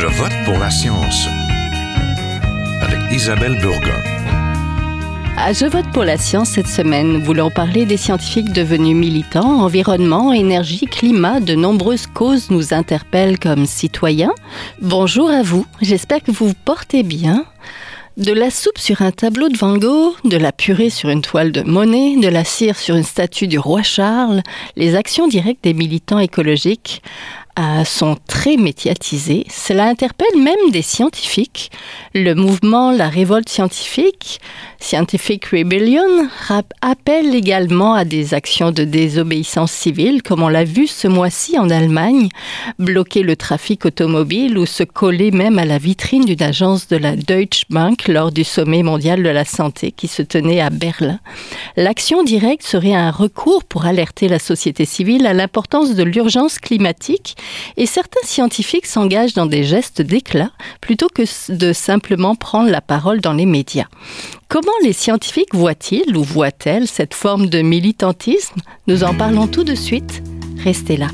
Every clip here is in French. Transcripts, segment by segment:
Je vote pour la science avec Isabelle Burgon. À Je vote pour la science cette semaine, voulons parler des scientifiques devenus militants, environnement, énergie, climat. De nombreuses causes nous interpellent comme citoyens. Bonjour à vous, j'espère que vous vous portez bien. De la soupe sur un tableau de Van Gogh, de la purée sur une toile de Monet, de la cire sur une statue du roi Charles, les actions directes des militants écologiques sont très médiatisées. Cela interpelle même des scientifiques. Le mouvement La Révolte scientifique, Scientific Rebellion, appelle également à des actions de désobéissance civile, comme on l'a vu ce mois-ci en Allemagne, bloquer le trafic automobile ou se coller même à la vitrine d'une agence de la Deutsche Bank lors du sommet mondial de la santé qui se tenait à Berlin. L'action directe serait un recours pour alerter la société civile à l'importance de l'urgence climatique et certains scientifiques s'engagent dans des gestes d'éclat plutôt que de simplement prendre la parole dans les médias. Comment les scientifiques voient-ils ou voient-elles cette forme de militantisme? Nous en parlons tout de suite. Restez là.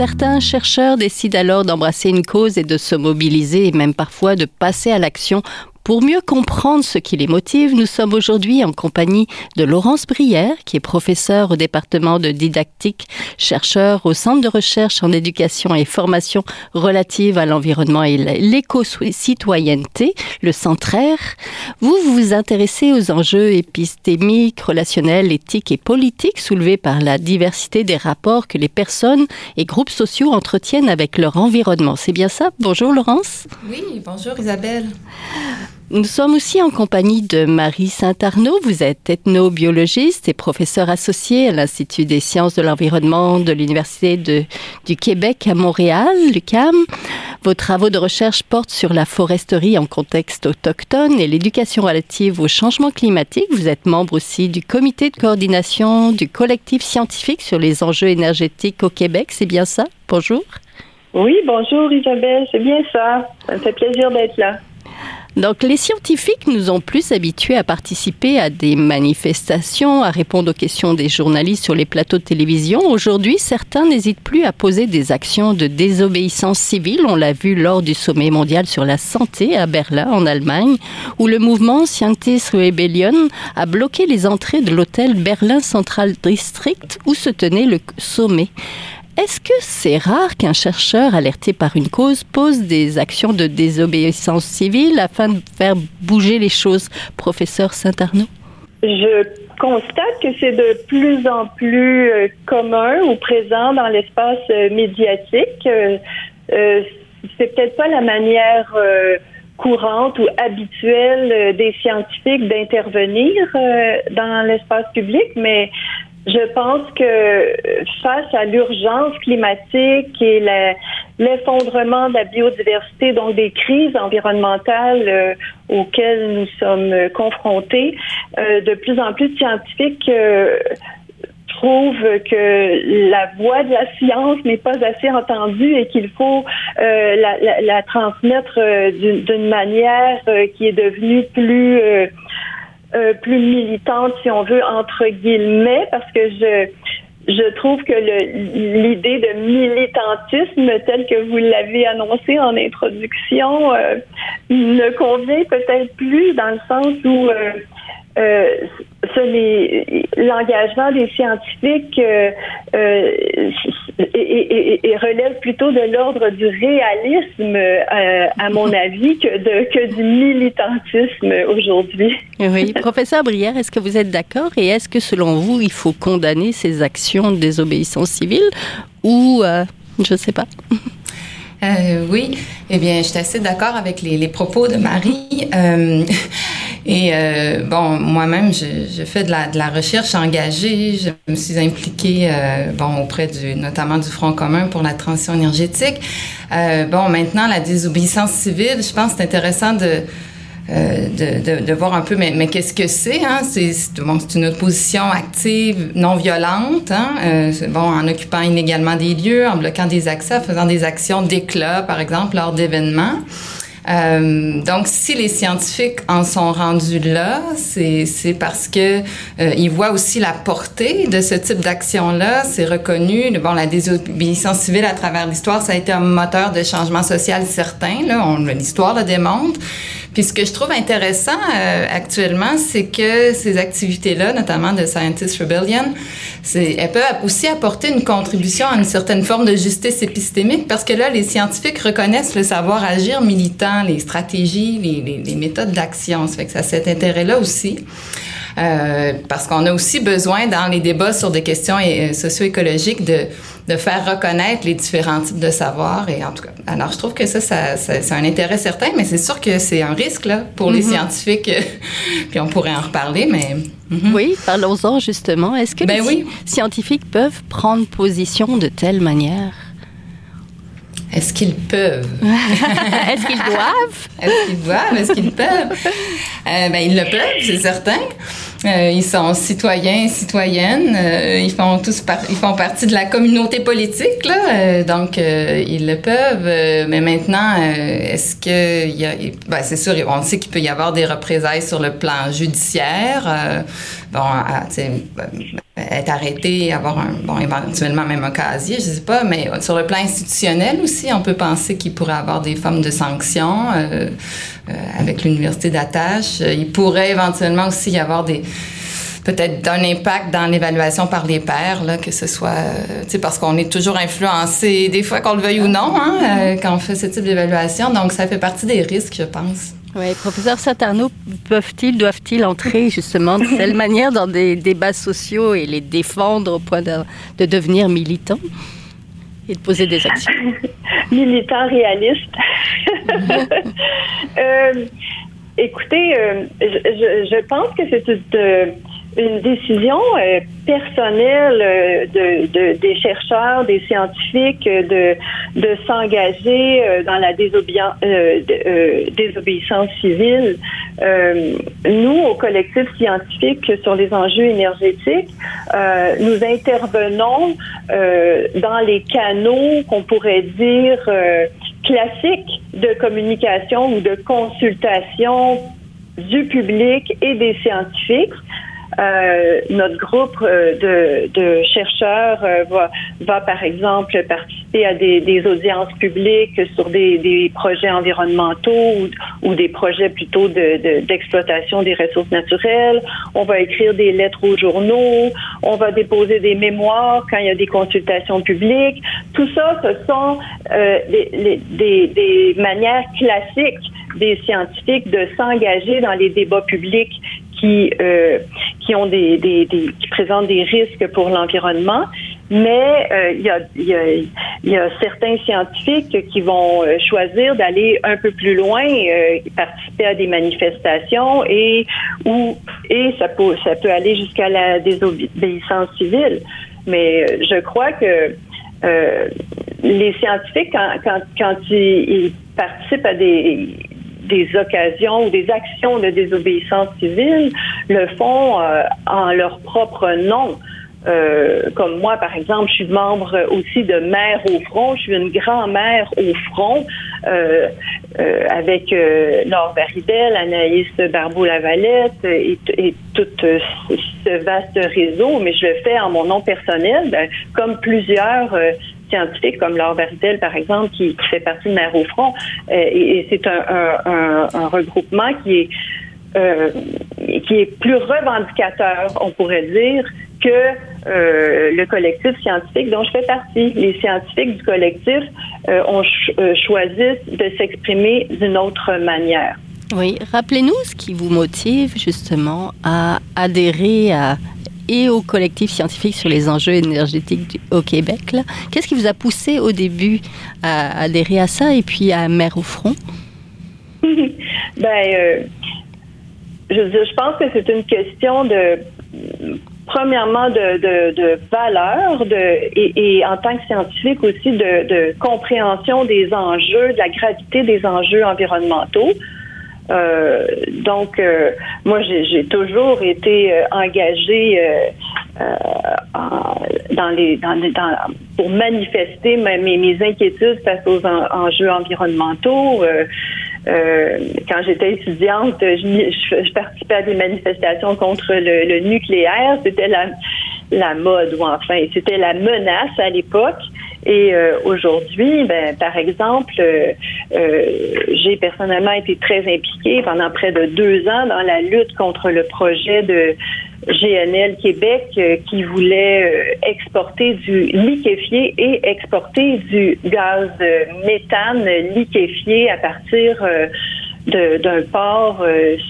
Certains chercheurs décident alors d'embrasser une cause et de se mobiliser et même parfois de passer à l'action pour mieux comprendre ce qui les motive, nous sommes aujourd'hui en compagnie de Laurence Brière, qui est professeure au département de didactique, chercheur au Centre de recherche en éducation et formation relative à l'environnement et l'éco-citoyenneté, le Centraire. Vous vous intéressez aux enjeux épistémiques, relationnels, éthiques et politiques soulevés par la diversité des rapports que les personnes et groupes sociaux entretiennent avec leur environnement. C'est bien ça? Bonjour Laurence. Oui, bonjour Isabelle. Nous sommes aussi en compagnie de Marie Saint-Arnaud. Vous êtes ethnobiologiste et professeur associé à l'Institut des sciences de l'environnement de l'Université du Québec à Montréal, l'UQAM. Vos travaux de recherche portent sur la foresterie en contexte autochtone et l'éducation relative au changement climatique. Vous êtes membre aussi du comité de coordination du collectif scientifique sur les enjeux énergétiques au Québec. C'est bien ça? Bonjour. Oui, bonjour Isabelle, c'est bien ça. Ça me fait plaisir d'être là. Donc, les scientifiques nous ont plus habitués à participer à des manifestations, à répondre aux questions des journalistes sur les plateaux de télévision. Aujourd'hui, certains n'hésitent plus à poser des actions de désobéissance civile. On l'a vu lors du sommet mondial sur la santé à Berlin, en Allemagne, où le mouvement Scientist Rebellion a bloqué les entrées de l'hôtel Berlin Central District où se tenait le sommet. Est-ce que c'est rare qu'un chercheur alerté par une cause pose des actions de désobéissance civile afin de faire bouger les choses, professeur Saint-Arnaud? Je constate que c'est de plus en plus euh, commun ou présent dans l'espace euh, médiatique. Euh, c'est peut-être pas la manière courante ou habituelle des scientifiques d'intervenir dans l'espace public, mais je pense que face à l'urgence climatique et l'effondrement de la biodiversité, donc des crises environnementales euh, auxquelles nous sommes confrontés, euh, de plus en plus de scientifiques euh, trouvent que la voix de la science n'est pas assez entendue et qu'il faut la, la, transmettre d'une manière qui est devenue plus euh, plus militante, si on veut, entre guillemets, parce que je je trouve que l'idée de militantisme, tel que vous l'avez annoncé en introduction, euh, ne convient peut-être plus dans le sens où euh, euh, l'engagement des scientifiques euh, euh, et, relève plutôt de l'ordre du réalisme, à mon avis, que, de, que du militantisme aujourd'hui. Oui, professeur Brière, est-ce que vous êtes d'accord? Et est-ce que selon vous, il faut condamner ces actions de désobéissance civile ou je ne sais pas? euh, oui, eh bien, je suis assez d'accord avec les, les, propos de Marie. Euh, et euh, bon, moi-même, je, je, fais de la, de la, recherche engagée. Je me suis impliquée, euh, bon, auprès du, notamment du Front commun pour la transition énergétique. Euh, bon, maintenant, la désobéissance civile, je pense que c'est intéressant de euh, de, de, voir un peu, mais, mais qu'est-ce que c'est? Hein? C'est bon, une opposition active, non violente, hein? euh, bon, en occupant inégalement des lieux, en bloquant des accès, en faisant des actions d'éclat, par exemple, lors d'événements. Euh, donc, si les scientifiques en sont rendus là, c'est parce que euh, ils voient aussi la portée de ce type d'action-là. C'est reconnu. Bon, la désobéissance civile à travers l'histoire, ça a été un moteur de changement social certain. Là, l'histoire le démontre. Puis ce que je trouve intéressant euh, actuellement, c'est que ces activités-là, notamment de Scientist Rebellion, elles peuvent aussi apporter une contribution à une certaine forme de justice épistémique parce que là, les scientifiques reconnaissent le savoir agir militant, les stratégies, les, les, les méthodes d'action. Ça fait que ça a cet intérêt-là aussi. Euh, parce qu'on a aussi besoin, dans les débats sur des questions euh, socio-écologiques, de, de faire reconnaître les différents types de savoirs. Et en tout cas, alors je trouve que ça, ça, c'est un intérêt certain, mais c'est sûr que c'est un risque là, pour les mm-hmm. scientifiques. Puis on pourrait en reparler, mais... Mm-hmm. Oui, parlons-en justement. Est-ce que ben les scientifiques peuvent prendre position de telle manière? Est-ce qu'ils peuvent? Est-ce qu'ils doivent? Est-ce qu'ils doivent? Est-ce qu'ils peuvent? Euh, ben, ils le peuvent, c'est certain. Euh, ils sont citoyens et citoyennes. Euh, ils font tous ils font partie de la communauté politique, là. Donc, ils le peuvent. mais maintenant, est-ce que y a, ben, c'est sûr, on sait qu'il peut y avoir des représailles sur le plan judiciaire. Bon, être arrêté, avoir un, bon, éventuellement même un casier, je sais pas, mais sur le plan institutionnel aussi, on peut penser qu'il pourrait avoir des formes de sanctions avec l'université d'attache. Il pourrait éventuellement aussi y avoir des peut-être d'un impact dans l'évaluation par les pairs, là, que ce soit, euh, tu sais, parce qu'on est toujours influencé, des fois qu'on le veuille ou non, hein, euh, quand on fait ce type d'évaluation. Donc, ça fait partie des risques, je pense. Oui, professeur Satarno, peuvent-ils, doivent-ils entrer justement de telle manière dans des débats sociaux et les défendre au point de, devenir militants et de poser des actions? Militants réalistes. euh, écoutez, euh, je, je, pense que c'est une une décision euh, personnelle euh, de, de, des chercheurs, des scientifiques euh, de, de s'engager dans la désobéissance, désobéissance civile. nous, au collectif scientifique sur les enjeux énergétiques, nous intervenons dans les canaux qu'on pourrait dire classiques de communication ou de consultation du public et des scientifiques. Euh, notre groupe euh, de, de chercheurs euh, va, va, par exemple, participer à des, des audiences publiques sur des, des projets environnementaux ou, des projets plutôt d'exploitation de, des ressources naturelles. On va écrire des lettres aux journaux. On va déposer des mémoires quand il y a des consultations publiques. Tout ça, ce sont des, des, des manières classiques des scientifiques de s'engager dans les débats publics qui euh, qui ont des, des, des, qui présentent des risques pour l'environnement, mais euh, il y, a, y, a, y, a, certains scientifiques qui vont euh, choisir d'aller un peu plus loin, euh, participer à des manifestations et ou et ça peut ça peut aller jusqu'à la désobéissance civile. Mais je crois que les scientifiques quand, quand ils participent à des des occasions ou des actions de désobéissance civile le font euh, en leur propre nom. Euh, comme moi, par exemple, je suis membre aussi de Mère au front. Je suis une grand-mère au front euh, avec Laure Baridel, Anaïs Barbeau-Lavalette et, et, tout ce vaste réseau. Mais je le fais en mon nom personnel, ben, comme plusieurs scientifiques comme Laure Verdel, par exemple, qui, fait partie de Mère au front. Euh, et, c'est un, regroupement qui est euh, qui est plus revendicateur, on pourrait dire, que euh, le collectif scientifique dont je fais partie. Les scientifiques du collectif ont choisi de s'exprimer d'une autre manière. Oui, rappelez-nous ce qui vous motive justement à adhérer à et au collectif scientifique sur les enjeux énergétiques au Québec. Qu'est-ce qui vous a poussé au début à adhérer à ça et puis à Mère au front? ben, euh, je, pense que c'est une question de premièrement de, de, valeur de, et, en tant que scientifique aussi de compréhension des enjeux, de la gravité des enjeux environnementaux. Euh, donc, euh, moi, j'ai toujours été euh, engagée dans les, dans, pour manifester mes, inquiétudes face aux enjeux environnementaux. quand j'étais étudiante, je, participais à des manifestations contre le, nucléaire. C'était la mode, ou enfin, c'était la menace à l'époque. Et euh, aujourd'hui, ben, par exemple, euh, euh, j'ai personnellement été très impliquée pendant près de deux ans dans la lutte contre le projet de GNL Québec qui voulait exporter du liquéfié et exporter du gaz méthane liquéfié à partir d'un port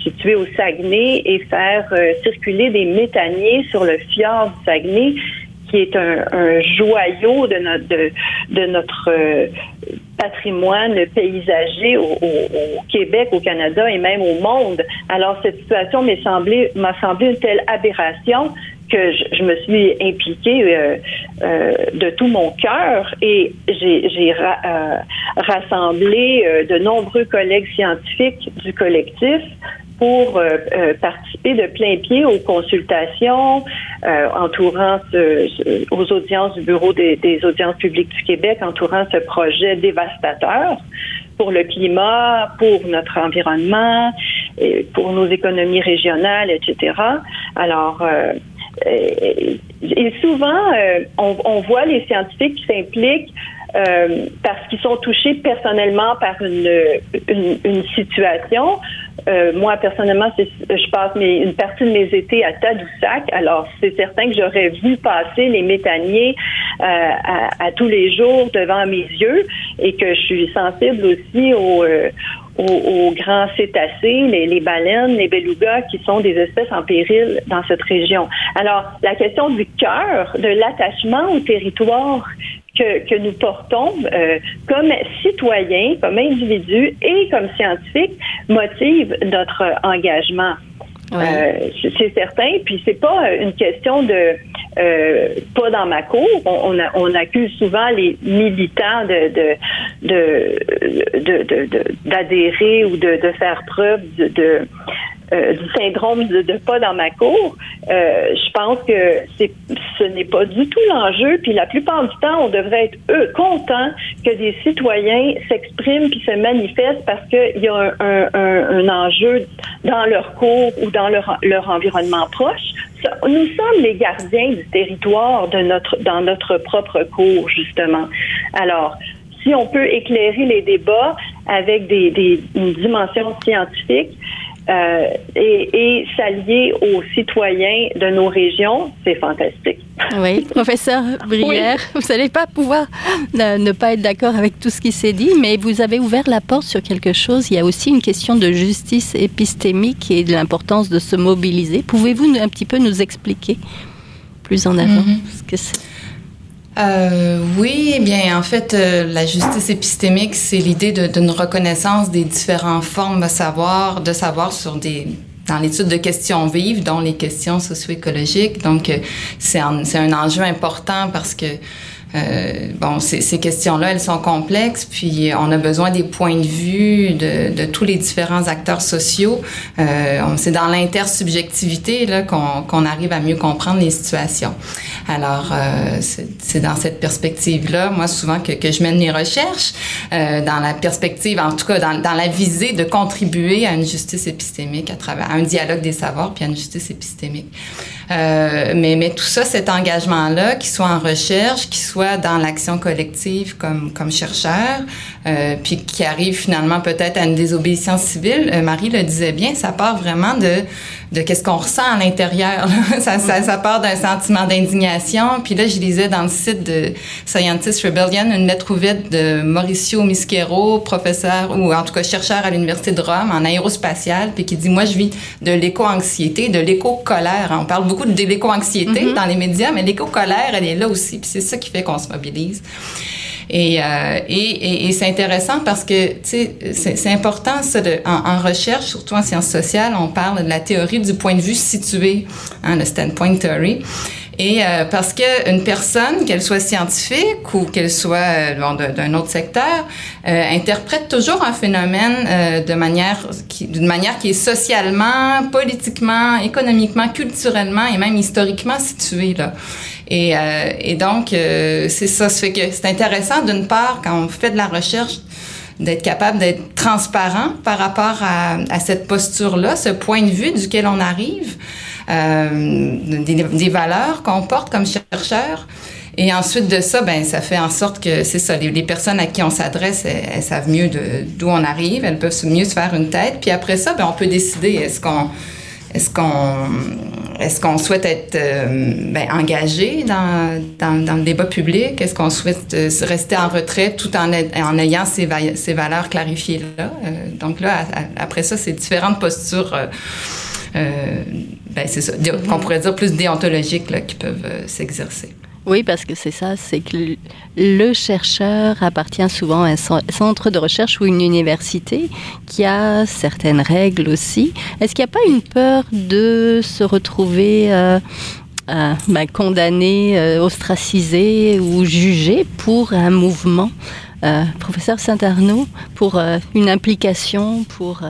situé au Saguenay et faire circuler des méthaniers sur le fjord du Saguenay qui est un, joyau de notre, euh, patrimoine paysager au, Québec, au Canada et même au monde. Alors cette situation m'a semblé, m'a semblé une telle aberration que je, me suis impliquée euh, euh, de tout mon cœur et j'ai rassemblé de nombreux collègues scientifiques du collectif pour euh, euh, participer de plein pied aux consultations euh, entourant aux audiences du Bureau des, audiences publiques du Québec, entourant ce projet dévastateur pour le climat, pour notre environnement, pour nos économies régionales, etc. Alors, et souvent, on, voit les scientifiques qui s'impliquent parce qu'ils sont touchés personnellement par une situation. Euh, moi, personnellement, je passe une partie de mes étés à Tadoussac. Alors, c'est certain que j'aurais vu passer les méthaniers euh, à, tous les jours devant mes yeux et que je suis sensible aussi aux, euh, aux, grands cétacés, les, les, baleines, les belugas, qui sont des espèces en péril dans cette région. Alors, la question du cœur, de l'attachement au territoire que, que nous portons euh, comme citoyens, comme individus et comme scientifiques motive notre engagement. Euh, c'est certain. Puis c'est pas une question de euh, pas dans ma cour. On, on, accuse souvent les militants de de de d'adhérer ou de, de faire preuve de euh, du syndrome de, pas dans ma cour, euh, je pense que c'est, ce n'est pas du tout l'enjeu. Puis la plupart du temps, on devrait être eux contents que des citoyens s'expriment puis se manifestent parce qu'il y a un, un, enjeu dans leur cour ou dans leur, leur environnement proche. Nous sommes les gardiens du territoire de notre dans notre propre cour justement. Alors si on peut éclairer les débats avec des, des une dimension scientifique, euh, et, et s'allier aux citoyens de nos régions, c'est fantastique. Oui, professeur Brière, vous n'allez pas pouvoir ne, pas être d'accord avec tout ce qui s'est dit, mais vous avez ouvert la porte sur quelque chose. Il y a aussi une question de justice épistémique et de l'importance de se mobiliser. Pouvez-vous un petit peu nous expliquer plus en avant mm-hmm. ce que c'est? Euh, oui, eh bien, en fait, euh, la justice épistémique, c'est l'idée d'une reconnaissance des différentes formes de savoir, de savoir sur des dans l'étude de questions vives, dont les questions socio-écologiques. Donc, euh, c'est un, un enjeu important parce que euh, bon, ces, questions-là, elles sont complexes, puis on a besoin des points de vue de, de tous les différents acteurs sociaux. Euh, c'est dans l'intersubjectivité là qu'on qu'on arrive à mieux comprendre les situations. Alors, euh, c'est dans cette perspective-là, moi, souvent que, que je mène mes recherches, euh, dans la perspective, en tout cas, dans, dans la visée de contribuer à une justice épistémique à travers à un dialogue des savoirs, puis à une justice épistémique. Euh, mais, mais tout ça, cet engagement-là, qu'il soit en recherche, qu'il soit dans l'action collective comme, comme chercheur, euh, puis qui arrive finalement peut-être à une désobéissance civile, euh, Marie le disait bien, ça part vraiment de de qu'est-ce qu'on ressent à l'intérieur. ça, ça, ça, part d'un sentiment d'indignation. Puis là, je lisais dans le site de Scientist Rebellion une lettre ouverte de Mauricio Mischero, professeur ou en tout cas chercheur à l'Université de Rome en aérospatial, puis qui dit, moi, je vis de l'éco-anxiété, de l'éco-colère. On parle beaucoup de l'éco-anxiété mm-hmm. dans les médias, mais l'éco-colère, elle est là aussi. Puis c'est ça qui fait qu'on se mobilise. Euh, et, et, et, c'est intéressant parce que c'est important ça de, en, recherche, surtout en sciences sociales, on parle de la théorie du point de vue situé, hein, le standpoint theory. Et euh, parce qu'une personne, qu'elle soit scientifique ou qu'elle soit euh, d'un autre secteur, euh, interprète toujours un phénomène de manière d'une manière qui est socialement, politiquement, économiquement, culturellement et même historiquement située là. Et, et donc c'est ça, ça fait que c'est intéressant d'une part quand on fait de la recherche d'être capable d'être transparent par rapport à, à cette posture-là, ce point de vue duquel on arrive, euh, des, valeurs qu'on porte comme chercheur. Et ensuite de ça, ben ça fait en sorte que c'est ça, les, personnes à qui on s'adresse, elles, savent mieux d'où on arrive, elles peuvent mieux se faire une tête. Puis après ça, ben on peut décider est-ce qu'on est-ce qu'on est-ce qu'on souhaite être euh, ben, engagé dans, dans, le débat public? Est-ce qu'on souhaite euh, rester en retrait tout en, en ayant ces, valeurs clarifiées là? Donc là, après ça, c'est différentes postures. Ben c'est ça, pourrait dire plus déontologiques là, qui peuvent s'exercer. Oui, parce que c'est ça, c'est que le chercheur appartient souvent à un centre de recherche ou une université qui a certaines règles aussi. Est-ce qu'il n'y a pas une peur de se retrouver euh, euh, ben, condamné, euh, ostracisé ou jugé pour un mouvement? Professeur Saint-Arnaud, pour une implication, pour...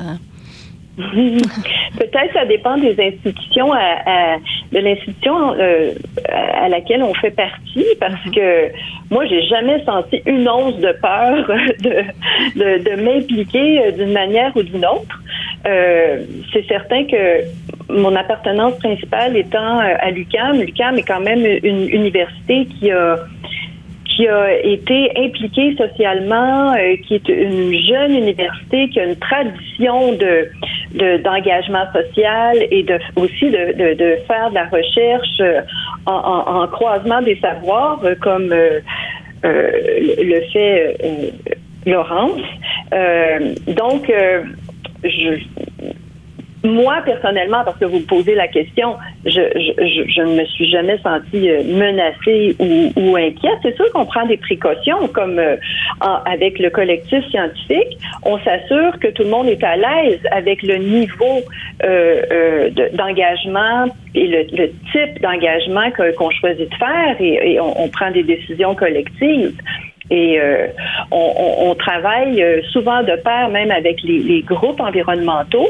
Peut-être ça dépend des institutions, à, de l'institution euh, à laquelle on fait partie, parce mhm. que moi, j'ai jamais senti une once de peur de, de, m'impliquer euh, d'une manière ou d'une autre. Euh, c'est certain que mon appartenance principale étant à l'UCAM, l'UCAM est quand même une université qui a qui a été impliquée socialement, euh, qui est une jeune université, qui a une tradition de d'engagement social et de aussi de, de, faire de la recherche euh, en, en, croisement des savoirs, euh, comme le fait Laurence. donc, je, moi, personnellement, parce que vous me posez la question, je, je, je ne me suis jamais sentie euh, menacée ou, ou inquiète. C'est sûr qu'on prend des précautions, comme euh, avec le collectif scientifique. On s'assure que tout le monde est à l'aise avec le niveau euh, euh d'engagement et le, le type d'engagement qu'on choisit de faire et, et on, on, prend des décisions collectives. Et euh, on, on, travaille souvent de pair, même avec les, les groupes environnementaux,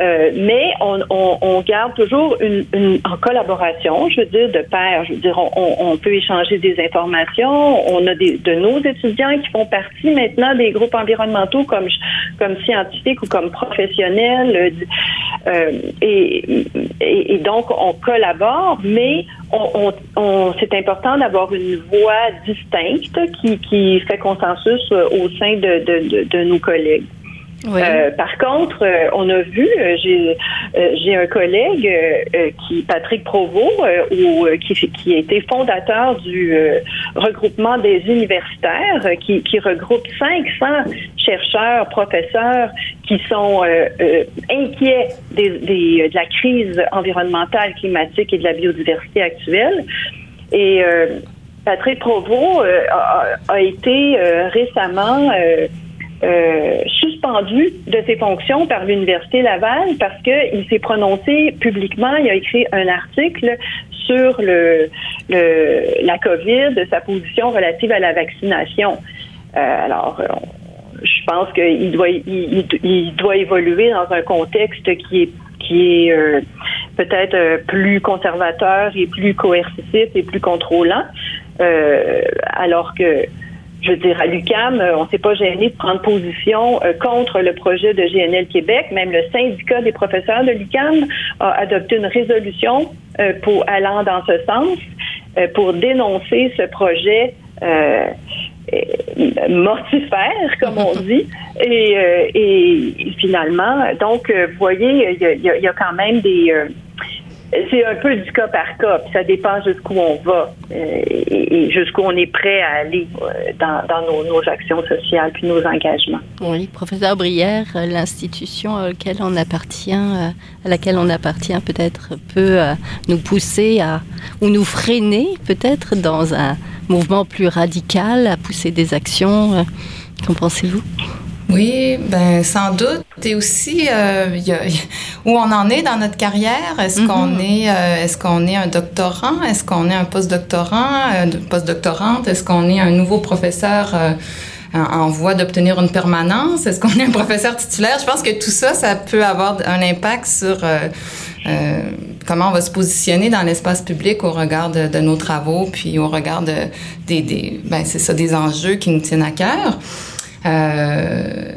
euh, mais on, on, on, garde toujours une, une, en collaboration, je veux dire, de pair. Je veux dire, on, on peut échanger des informations. On a des, de nos étudiants qui font partie maintenant des groupes environnementaux comme comme scientifiques ou comme professionnels. Euh, et, et, donc, on collabore, mais on, on c'est important d'avoir une voix distincte qui, qui fait consensus au sein de, de, de nos collègues. Euh, par contre, euh, on a vu, euh, j'ai un collègue qui, Patrick Provost, qui, a été fondateur du regroupement des universitaires, qui, regroupe 500 chercheurs, professeurs qui sont inquiets de la crise environnementale, climatique et de la biodiversité actuelle. Et Patrick Provost a, été récemment euh, suspendu de ses fonctions par l'Université Laval parce qu'il s'est prononcé publiquement, il a écrit un article sur le, le la COVID, sa position relative à la vaccination. Euh, alors, je pense qu'il doit, il, doit évoluer dans un contexte qui est qui est euh, peut-être plus conservateur et plus coercitif et plus contrôlant, alors que je veux dire, à l'UCAM, euh, on s'est pas gêné de prendre position euh, contre le projet de GNL Québec. Même le syndicat des professeurs de l'UCAM a adopté une résolution euh, pour allant dans ce sens pour dénoncer ce projet mortifère, comme on dit. Et, et finalement, donc, vous voyez, il y a, y a, quand même des c'est un peu du cas par cas, puis ça dépend jusqu'où on va euh, et, jusqu'où on est prêt à aller euh, dans, nos, actions sociales puis nos engagements. Oui, professeur Brière, l'institution à laquelle on appartient, euh, à laquelle on appartient peut-être peut nous pousser à ou nous freiner peut-être dans un mouvement plus radical à pousser des actions. Qu'en pensez-vous? Oui, ben sans doute. Et aussi, euh, y a, où on en est dans notre carrière? Est-ce Mhm. qu'on est, euh, est-ce qu'on est un doctorant? Est-ce qu'on est un postdoctorant, euh, postdoctorante? Est-ce qu'on est un nouveau professeur euh, en, en voie d'obtenir une permanence? Est-ce qu'on est un professeur titulaire? Je pense que tout ça, ça peut avoir un impact sur euh, euh, comment on va se positionner dans l'espace public au regard de, de nos travaux, puis au regard de, des, des ben c'est ça, des enjeux qui nous tiennent à cœur. Euh,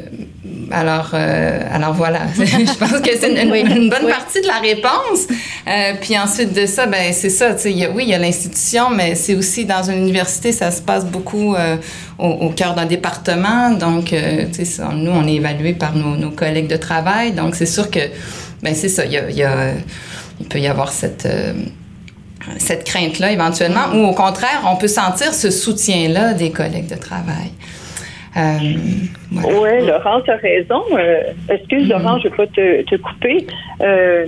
alors, euh, alors voilà, je pense que c'est une, bonne Oui. partie de la réponse. Euh, puis ensuite de ça, ben c'est ça. tu sais, il y a- oui, il y a l'institution, mais c'est aussi dans une université, ça se passe beaucoup euh, au, au cœur d'un département. Donc, euh, ça, nous, on est évalué par nos, nos collègues de travail. Donc, c'est sûr que, ben c'est ça. Il y a, y a- il peut y avoir cette cette crainte-là éventuellement, ou au contraire, on peut sentir ce soutien-là des collègues de travail. Euh, voilà. Oui, Laurent, tu as raison. Euh, excuse, Laurent, je ne vais pas te, te couper. Euh,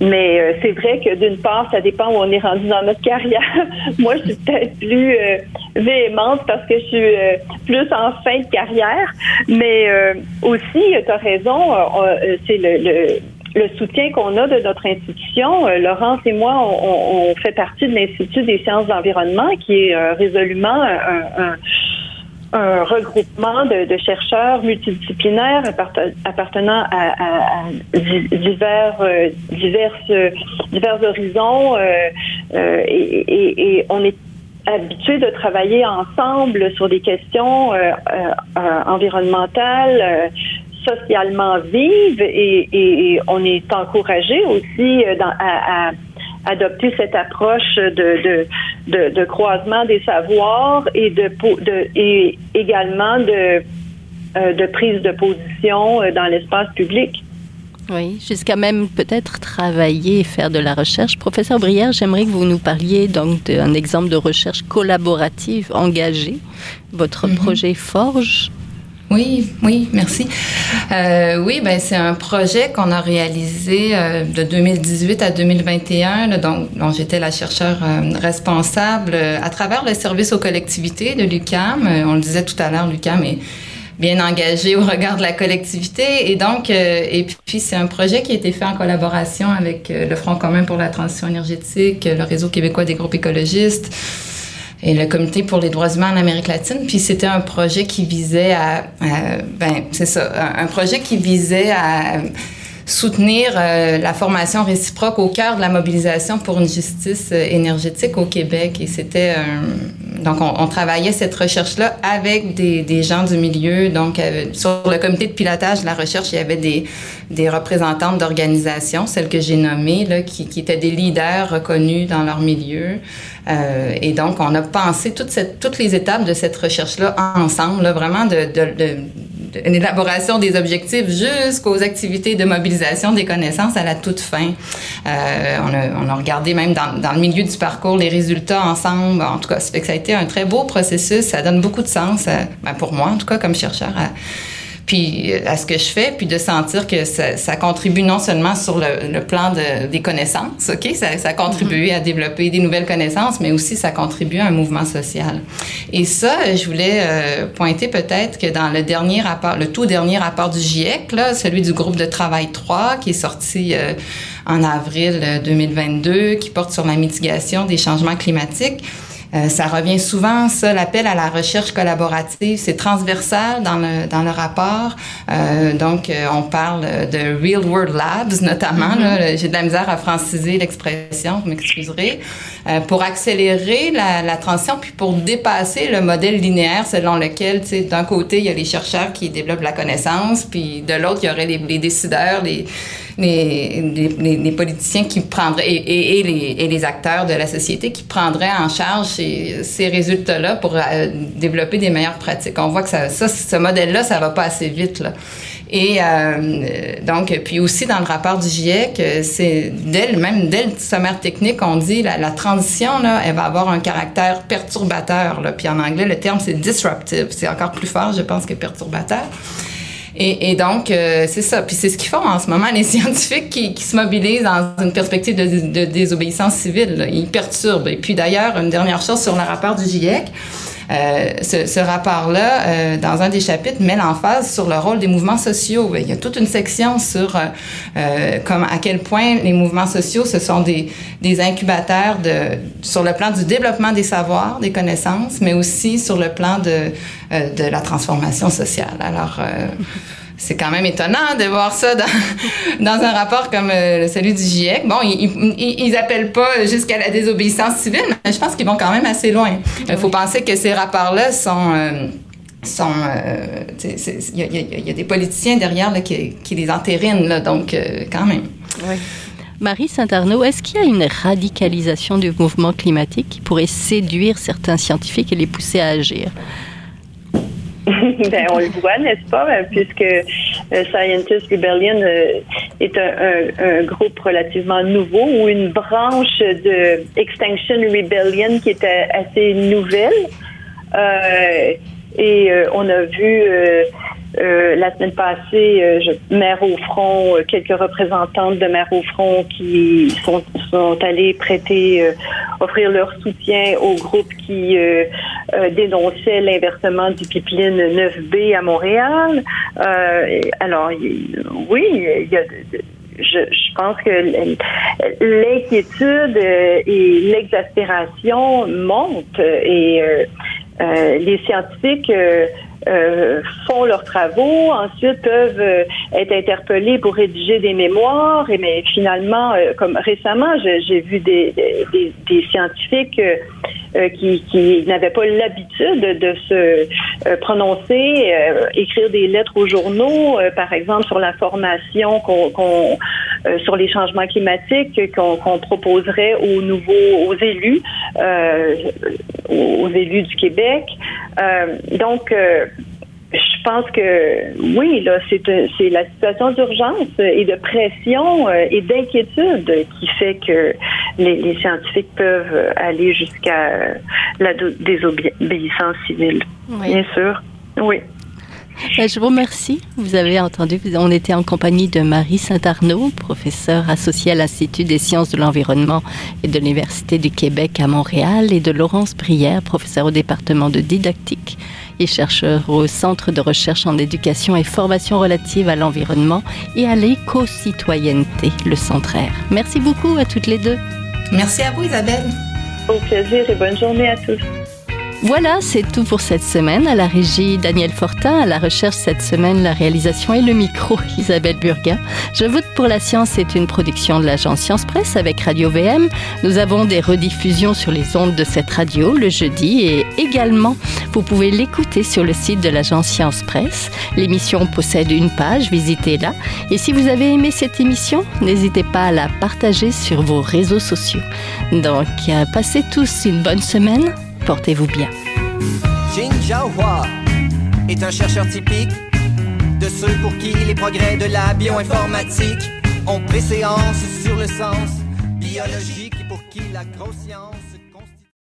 mais euh, c'est vrai que d'une part, ça dépend où on est rendu dans notre carrière. Moi, je suis peut-être plus véhémente parce que je suis plus en fin de carrière. Mais aussi, tu as raison, c'est le, le, le soutien qu'on a de notre institution. Euh, Laurence et moi, on, on- on fait partie de l'Institut des sciences de l'environnement qui est euh, résolument un- un un regroupement de, de chercheurs multidisciplinaires apparte- appartenant à, à- à di- divers, euh, divers horizons euh, euh, et, et- et on est habitué de travailler ensemble sur des questions euh, environnementales, socialement vives et, et- on est encouragé aussi dans, à, à adopter cette approche de, de, de, de croisement des savoirs et de, po- de et également de, euh, de prise de position euh, dans l'espace public. Oui, jusqu'à même peut-être travailler et faire de la recherche. Professeur Brière, j'aimerais que vous nous parliez donc d'un exemple de recherche collaborative engagée, votre Mhm. projet Forge. Oui, oui, merci. Euh, oui, ben c'est un projet qu'on a réalisé euh, de 2018 à 2021, là, donc dont j'étais la chercheure euh, responsable euh, à travers le service aux collectivités de l'UCAM. On le disait tout à l'heure, l'UCAM est bien engagé au regard de la collectivité et donc et puis c'est un projet qui a été fait en collaboration avec le Front commun pour la transition énergétique, le réseau québécois des groupes écologistes et le comité pour les droits humains en Amérique latine. Puis c'était un projet qui visait à, à- ben c'est ça, un, un projet qui visait à soutenir euh, la formation réciproque au cœur de la mobilisation pour une justice euh, énergétique au Québec. Et c'était un- donc on, on travaillait cette recherche-là avec des, des gens du milieu. Donc euh, sur le comité de pilotage de la recherche, il y avait des, des représentantes d'organisations, celles que j'ai nommées, là, qui, qui étaient des leaders reconnus dans leur milieu. Euh, et donc, on a pensé toutes les étapes de cette recherche-là ensemble, là, vraiment de, de, de, de l'élaboration des objectifs jusqu'aux activités de mobilisation des connaissances à la toute fin. Euh, on, a, on a regardé même dans, dans le milieu du parcours les résultats ensemble. En tout cas, ça fait que ça a été un très beau processus. Ça donne beaucoup de sens, à- ben, pour moi en tout cas, comme chercheur, puis euh, à ce que je fais, puis de sentir que ça, ça contribue non seulement sur le, le plan de, des connaissances, ok, ça, ça contribue à développer des nouvelles connaissances, mais aussi ça contribue à un mouvement social. Et ça, je voulais euh, pointer peut-être que dans le dernier rapport, le tout dernier rapport du GIEC, là, celui du groupe de travail 3, qui est sorti euh, en avril euh, 2022, qui porte sur la mitigation des changements climatiques. Euh, ça revient souvent, ça, l'appel à la recherche collaborative, c'est transversal dans le, dans le rapport. Euh, donc, euh, on parle de Real World Labs, notamment. là. J'ai de la misère à franciser l'expression, vous m'excuserez. Euh, pour accélérer la, la transition, puis pour dépasser le modèle linéaire selon lequel, tu sais, d'un côté, il y a les chercheurs qui développent la connaissance, puis de l'autre, il y aurait les, les décideurs, les, les, les, les- politiciens qui prendraient, et, et, et les, et les acteurs de la société qui prendraient en charge ces, ces résultats-là pour euh, développer des meilleures pratiques. On voit que ça, ça ce modèle-là, ça va pas assez vite, là. Et euh, donc, puis aussi dans le rapport du GIEC, euh, c'est dès le, même dès le sommaire technique, on dit la, la transition là, elle va avoir un caractère perturbateur. Là. Puis en anglais, le terme c'est disruptive. C'est encore plus fort, je pense, que perturbateur. Et, et donc, euh, c'est ça. Puis c'est ce qu'ils font en ce moment, les scientifiques qui, qui se mobilisent dans une perspective de, de désobéissance civile. là. Ils perturbent. Et puis d'ailleurs, une dernière chose sur le rapport du GIEC, ce, ce rapport-là, dans un des chapitres, met l'emphase sur le rôle des mouvements sociaux. Il y a toute une section sur comme à quel point les mouvements sociaux, ce sont des, des incubateurs de, sur le plan du développement des savoirs, des connaissances, mais aussi sur le plan de, de la transformation sociale. Alors, c'est quand même étonnant de voir ça dans, dans un rapport comme euh, celui du GIEC. Bon, ils, ils, appellent pas jusqu'à la désobéissance civile, mais je pense qu'ils vont quand même assez loin. Il faut penser que ces rapports-là sont... Euh, sont il y, y, a des politiciens derrière là, qui, qui, les entérinent, là, donc euh, quand même. Oui. Marie Saint-Arnaud, est-ce qu'il y a une radicalisation du mouvement climatique qui pourrait séduire certains scientifiques et les pousser à agir? ben, on le voit, n'est-ce pas, euh, puisque euh, Scientist Rebellion euh, est un, groupe relativement nouveau ou une branche de Extinction Rebellion qui était assez nouvelle. et on a vu euh, la semaine passée, euh, je, Mère au front, euh, quelques représentantes de Mère au front qui sont, sont allées prêter, offrir leur soutien au groupe qui dénonçait l'inversement du pipeline 9B à Montréal. alors, oui, il y a je, je, pense que l'inquiétude et l'exaspération montent et les scientifiques euh, font leurs travaux, ensuite peuvent euh, être interpellés pour rédiger des mémoires. Et mais finalement, euh, comme récemment, j'ai vu des, des, des scientifiques qui, qui n'avaient pas l'habitude de se prononcer, écrire des lettres aux journaux, par exemple sur l'information qu'on sur les changements climatiques qu'on proposerait aux nouveaux aux élus, aux élus du Québec. donc je pense que oui, là, c'est, c'est la situation d'urgence et de pression euh, et d'inquiétude qui fait que les, scientifiques peuvent aller jusqu'à la désobéissance civile. Bien sûr. Oui. Ben, je vous remercie. Vous avez entendu, on était en compagnie de Marie Saint-Arnaud, professeure associée à l'Institut des sciences de l'environnement et de l'Université du Québec à Montréal, et de Laurence Brière, professeure au département de didactique et chercheur au Centre de recherche en éducation et formation relative à l'environnement et à l'éco-citoyenneté, le Centraire. Merci beaucoup à toutes les deux. Merci à vous Isabelle. Au plaisir et bonne journée à tous. Voilà, c'est tout pour cette semaine. À la régie, Daniel Fortin. À la recherche cette semaine, la réalisation et le micro, Isabelle Burga. Je vote pour la science c'est une production de l'agence Science Presse avec Radio VM. Nous avons des rediffusions sur les ondes de cette radio le jeudi et également, vous pouvez l'écouter sur le site de l'agence Science Presse. L'émission possède une page, visitez-la. Et si vous avez aimé cette émission, n'hésitez pas à la partager sur vos réseaux sociaux. Donc, euh, passez tous une bonne semaine portez-vous bien. Jin Jiahua est un chercheur typique de ceux pour qui les progrès de la bioinformatique ont préséance sur le sens biologique et pour qui la grosse science